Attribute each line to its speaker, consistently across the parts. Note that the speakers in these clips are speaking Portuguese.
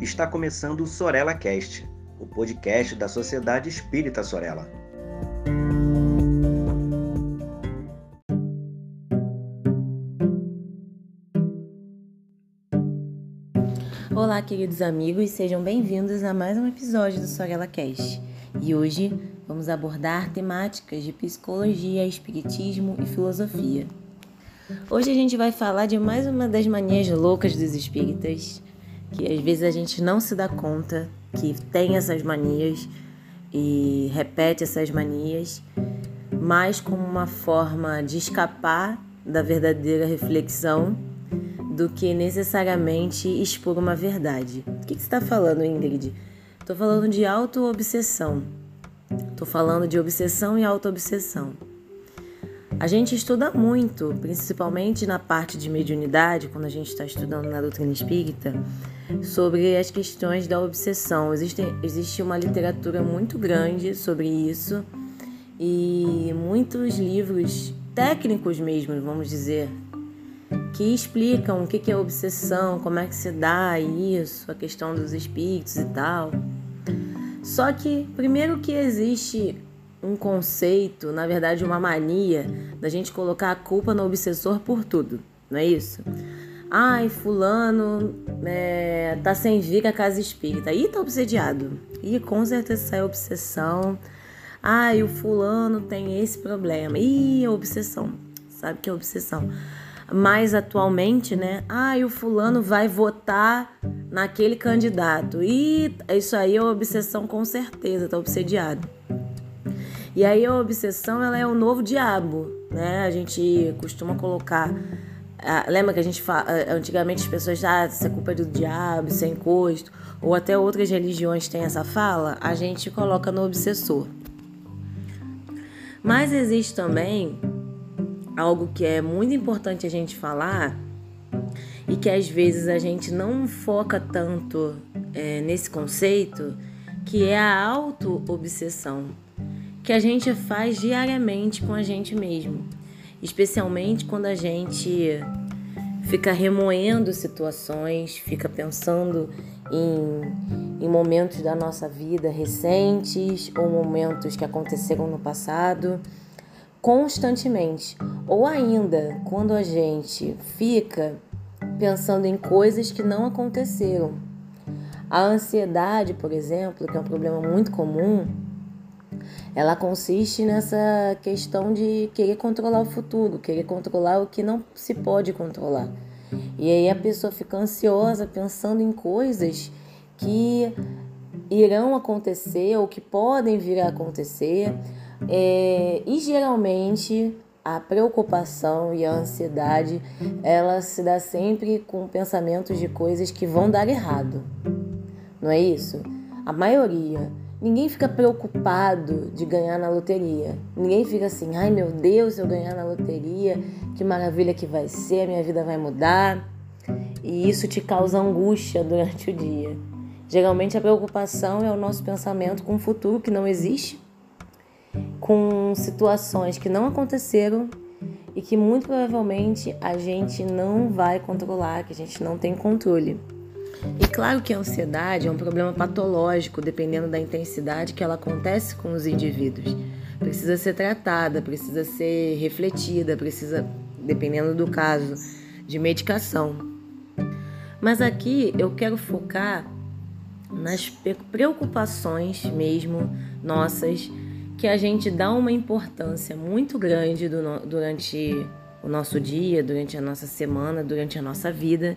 Speaker 1: Está começando o Sorella Cast, o podcast da Sociedade Espírita Sorella.
Speaker 2: Olá, queridos amigos, sejam bem-vindos a mais um episódio do Sorella Cast. E hoje vamos abordar temáticas de psicologia, espiritismo e filosofia. Hoje a gente vai falar de mais uma das manias loucas dos espíritas, que às vezes a gente não se dá conta que tem essas manias e repete essas manias, mais como uma forma de escapar da verdadeira reflexão do que necessariamente expor uma verdade. O que, você está falando, Ingrid? Estou falando de auto-obsessão. Estou falando de obsessão e auto-obsessão. A gente estuda muito, principalmente na parte de mediunidade, quando a gente está estudando na doutrina espírita, sobre as questões da obsessão. Existe, existe uma literatura muito grande sobre isso e muitos livros técnicos mesmo, vamos dizer, que explicam o que é obsessão, como é que se dá isso, a questão dos espíritos e tal. Só que, primeiro que existe um conceito, na verdade, uma mania da gente colocar a culpa no obsessor por tudo, não é isso? Ai, fulano é, tá sem vir a casa espírita. Ih, tá obsediado. Ih, com certeza sai obsessão. Ai, o fulano tem esse problema. Ih, é obsessão. Sabe que é obsessão. Mais atualmente, né? Ai, o fulano vai votar naquele candidato. Ih, isso aí é obsessão com certeza, tá obsediado. E aí a obsessão ela é o novo diabo, né? A gente costuma colocar ah, lembra que a gente fala, ah, antigamente as pessoas ah, isso é culpa do diabo, isso é encosto, ou até outras religiões têm essa fala, a gente coloca no obsessor. Mas existe também algo que é muito importante a gente falar e que às vezes a gente não foca tanto é, nesse conceito, que é a auto-obsessão que a gente faz diariamente com a gente mesmo, especialmente quando a gente fica remoendo situações, fica pensando em, em momentos da nossa vida recentes ou momentos que aconteceram no passado constantemente, ou ainda quando a gente fica pensando em coisas que não aconteceram. A ansiedade, por exemplo, que é um problema muito comum, ela consiste nessa questão de querer controlar o futuro, querer controlar o que não se pode controlar. E aí a pessoa fica ansiosa pensando em coisas que irão acontecer ou que podem vir a acontecer. É, e geralmente a preocupação e a ansiedade ela se dá sempre com pensamentos de coisas que vão dar errado. Não é isso? A maioria Ninguém fica preocupado de ganhar na loteria. Ninguém fica assim, ai meu Deus, se eu ganhar na loteria, que maravilha que vai ser, minha vida vai mudar. E isso te causa angústia durante o dia. Geralmente a preocupação é o nosso pensamento com o futuro que não existe, com situações que não aconteceram e que muito provavelmente a gente não vai controlar, que a gente não tem controle. E claro que a ansiedade é um problema patológico, dependendo da intensidade que ela acontece com os indivíduos. Precisa ser tratada, precisa ser refletida, precisa, dependendo do caso, de medicação. Mas aqui eu quero focar nas preocupações mesmo nossas, que a gente dá uma importância muito grande durante o nosso dia, durante a nossa semana, durante a nossa vida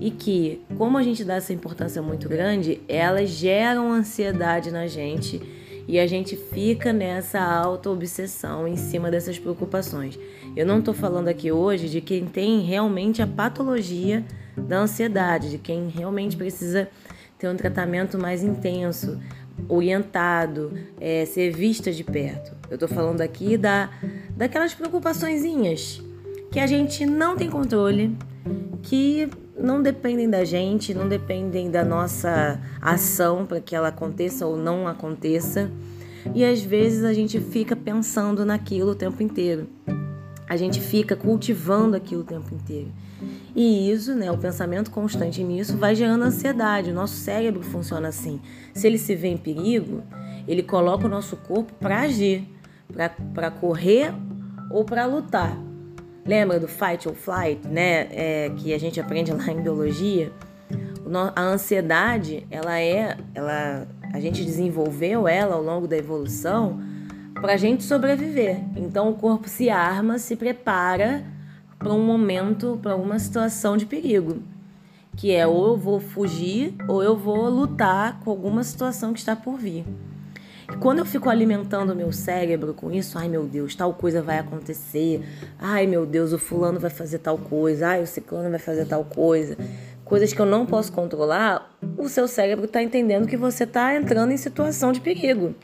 Speaker 2: e que, como a gente dá essa importância muito grande, elas geram ansiedade na gente e a gente fica nessa auto-obsessão em cima dessas preocupações. Eu não estou falando aqui hoje de quem tem realmente a patologia da ansiedade, de quem realmente precisa ter um tratamento mais intenso, orientado, é, ser vista de perto. Eu estou falando aqui da, daquelas preocupaçõezinhas que a gente não tem controle, que não dependem da gente, não dependem da nossa ação para que ela aconteça ou não aconteça. E às vezes a gente fica pensando naquilo o tempo inteiro. a gente fica cultivando aquilo o tempo inteiro. E isso, né, o pensamento constante nisso vai gerando ansiedade. O nosso cérebro funciona assim. Se ele se vê em perigo, ele coloca o nosso corpo para agir, para correr ou para lutar. Lembra do fight or flight, né? É, que a gente aprende lá em biologia. A ansiedade, ela é, ela, a gente desenvolveu ela ao longo da evolução para a gente sobreviver. Então o corpo se arma, se prepara para um momento, para uma situação de perigo, que é ou eu vou fugir ou eu vou lutar com alguma situação que está por vir. Quando eu fico alimentando o meu cérebro com isso, ai meu Deus, tal coisa vai acontecer, ai meu Deus, o fulano vai fazer tal coisa, ai o ciclano vai fazer tal coisa, coisas que eu não posso controlar, o seu cérebro está entendendo que você está entrando em situação de perigo.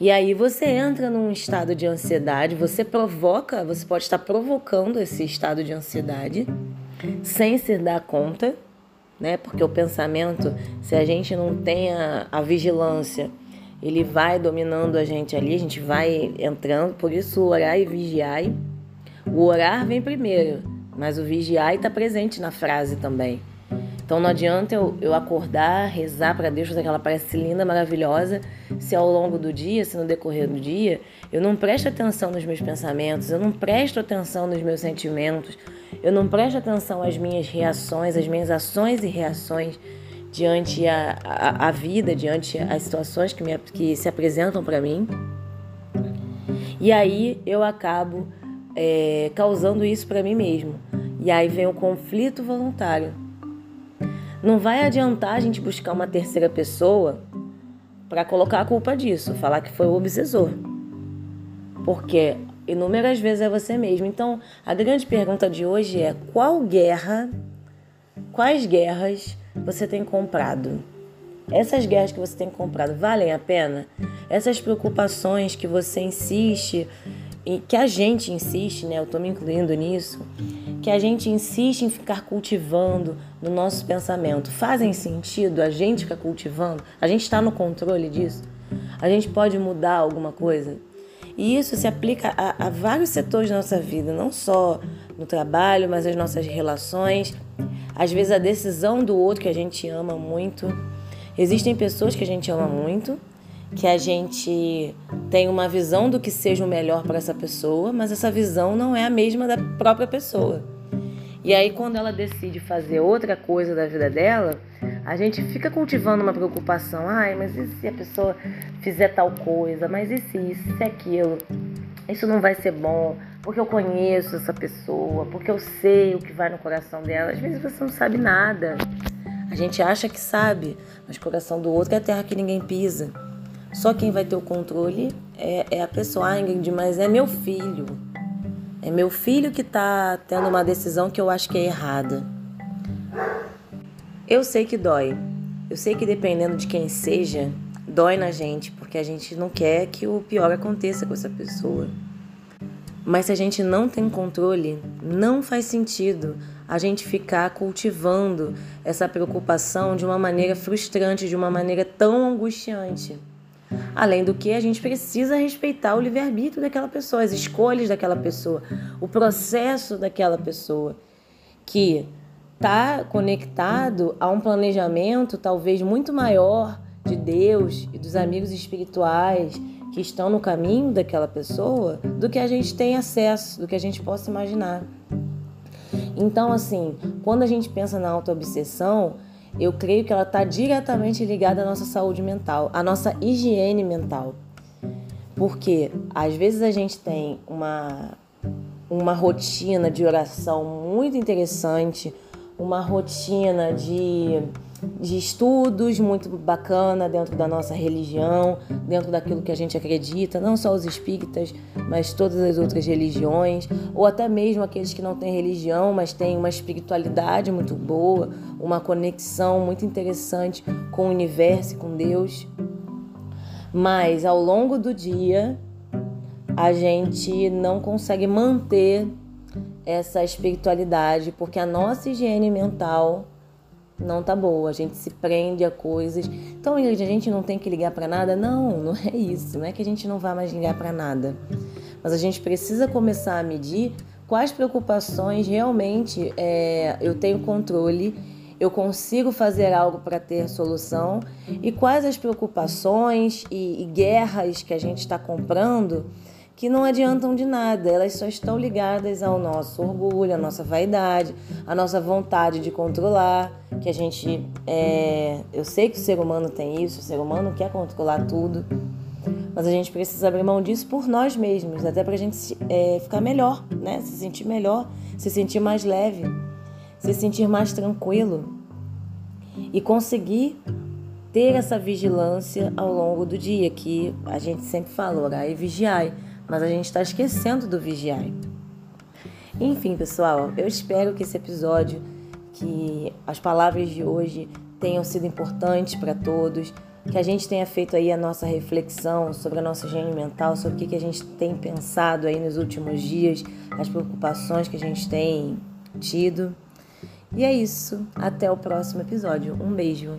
Speaker 2: E aí você entra num estado de ansiedade, você provoca, você pode estar provocando esse estado de ansiedade sem se dar conta, né? Porque o pensamento, se a gente não tem a, a vigilância, ele vai dominando a gente ali, a gente vai entrando, por isso orar e vigiar. O orar vem primeiro, mas o vigiar está presente na frase também. Então não adianta eu, eu acordar, rezar para Deus, fazer aquela prece linda, maravilhosa, se ao longo do dia, se no decorrer do dia, eu não presto atenção nos meus pensamentos, eu não presto atenção nos meus sentimentos, eu não presto atenção às minhas reações, às minhas ações e reações diante a, a, a vida, diante as situações que, me, que se apresentam para mim. E aí eu acabo é, causando isso para mim mesmo. E aí vem o conflito voluntário não vai adiantar a gente buscar uma terceira pessoa para colocar a culpa disso, falar que foi o obsessor. Porque inúmeras vezes é você mesmo. Então, a grande pergunta de hoje é: qual guerra, quais guerras você tem comprado? Essas guerras que você tem comprado valem a pena? Essas preocupações que você insiste que a gente insiste, né? Eu estou me incluindo nisso, que a gente insiste em ficar cultivando no nosso pensamento. Fazem sentido a gente ficar cultivando? A gente está no controle disso? A gente pode mudar alguma coisa? E isso se aplica a, a vários setores da nossa vida, não só no trabalho, mas as nossas relações. Às vezes a decisão do outro que a gente ama muito. Existem pessoas que a gente ama muito que a gente tem uma visão do que seja o melhor para essa pessoa, mas essa visão não é a mesma da própria pessoa. E aí, quando ela decide fazer outra coisa da vida dela, a gente fica cultivando uma preocupação. Ai, mas e se a pessoa fizer tal coisa? Mas e se isso, se aquilo? Isso não vai ser bom, porque eu conheço essa pessoa, porque eu sei o que vai no coração dela. Às vezes você não sabe nada. A gente acha que sabe, mas o coração do outro é a terra que ninguém pisa. Só quem vai ter o controle é, é a pessoa. Ah, Ingrid, mas é meu filho. É meu filho que está tendo uma decisão que eu acho que é errada. Eu sei que dói. Eu sei que dependendo de quem seja, dói na gente, porque a gente não quer que o pior aconteça com essa pessoa. Mas se a gente não tem controle, não faz sentido a gente ficar cultivando essa preocupação de uma maneira frustrante, de uma maneira tão angustiante. Além do que, a gente precisa respeitar o livre-arbítrio daquela pessoa, as escolhas daquela pessoa, o processo daquela pessoa, que está conectado a um planejamento talvez muito maior de Deus e dos amigos espirituais que estão no caminho daquela pessoa do que a gente tem acesso, do que a gente possa imaginar. Então, assim, quando a gente pensa na autoobsessão, eu creio que ela está diretamente ligada à nossa saúde mental, à nossa higiene mental. Porque às vezes a gente tem uma, uma rotina de oração muito interessante, uma rotina de de estudos muito bacana dentro da nossa religião, dentro daquilo que a gente acredita, não só os espíritas, mas todas as outras religiões, ou até mesmo aqueles que não têm religião, mas têm uma espiritualidade muito boa, uma conexão muito interessante com o universo e com Deus. Mas ao longo do dia, a gente não consegue manter essa espiritualidade, porque a nossa higiene mental não tá boa, a gente se prende a coisas. Então, a gente não tem que ligar para nada? Não, não é isso. Não é que a gente não vá mais ligar para nada. mas a gente precisa começar a medir quais preocupações realmente é, eu tenho controle, eu consigo fazer algo para ter solução e quais as preocupações e, e guerras que a gente está comprando que não adiantam de nada, elas só estão ligadas ao nosso orgulho, à nossa vaidade, à nossa vontade de controlar, que a gente, é, eu sei que o ser humano tem isso, o ser humano quer controlar tudo, mas a gente precisa abrir mão disso por nós mesmos, até para a gente é, ficar melhor, né? Se sentir melhor, se sentir mais leve, se sentir mais tranquilo e conseguir ter essa vigilância ao longo do dia, que a gente sempre fala, orar e vigiar, mas a gente está esquecendo do vigiar. Enfim, pessoal, eu espero que esse episódio, que as palavras de hoje tenham sido importantes para todos, que a gente tenha feito aí a nossa reflexão sobre a nossa higiene mental, sobre o que, que a gente tem pensado aí nos últimos dias, as preocupações que a gente tem tido. E é isso. Até o próximo episódio. Um beijo.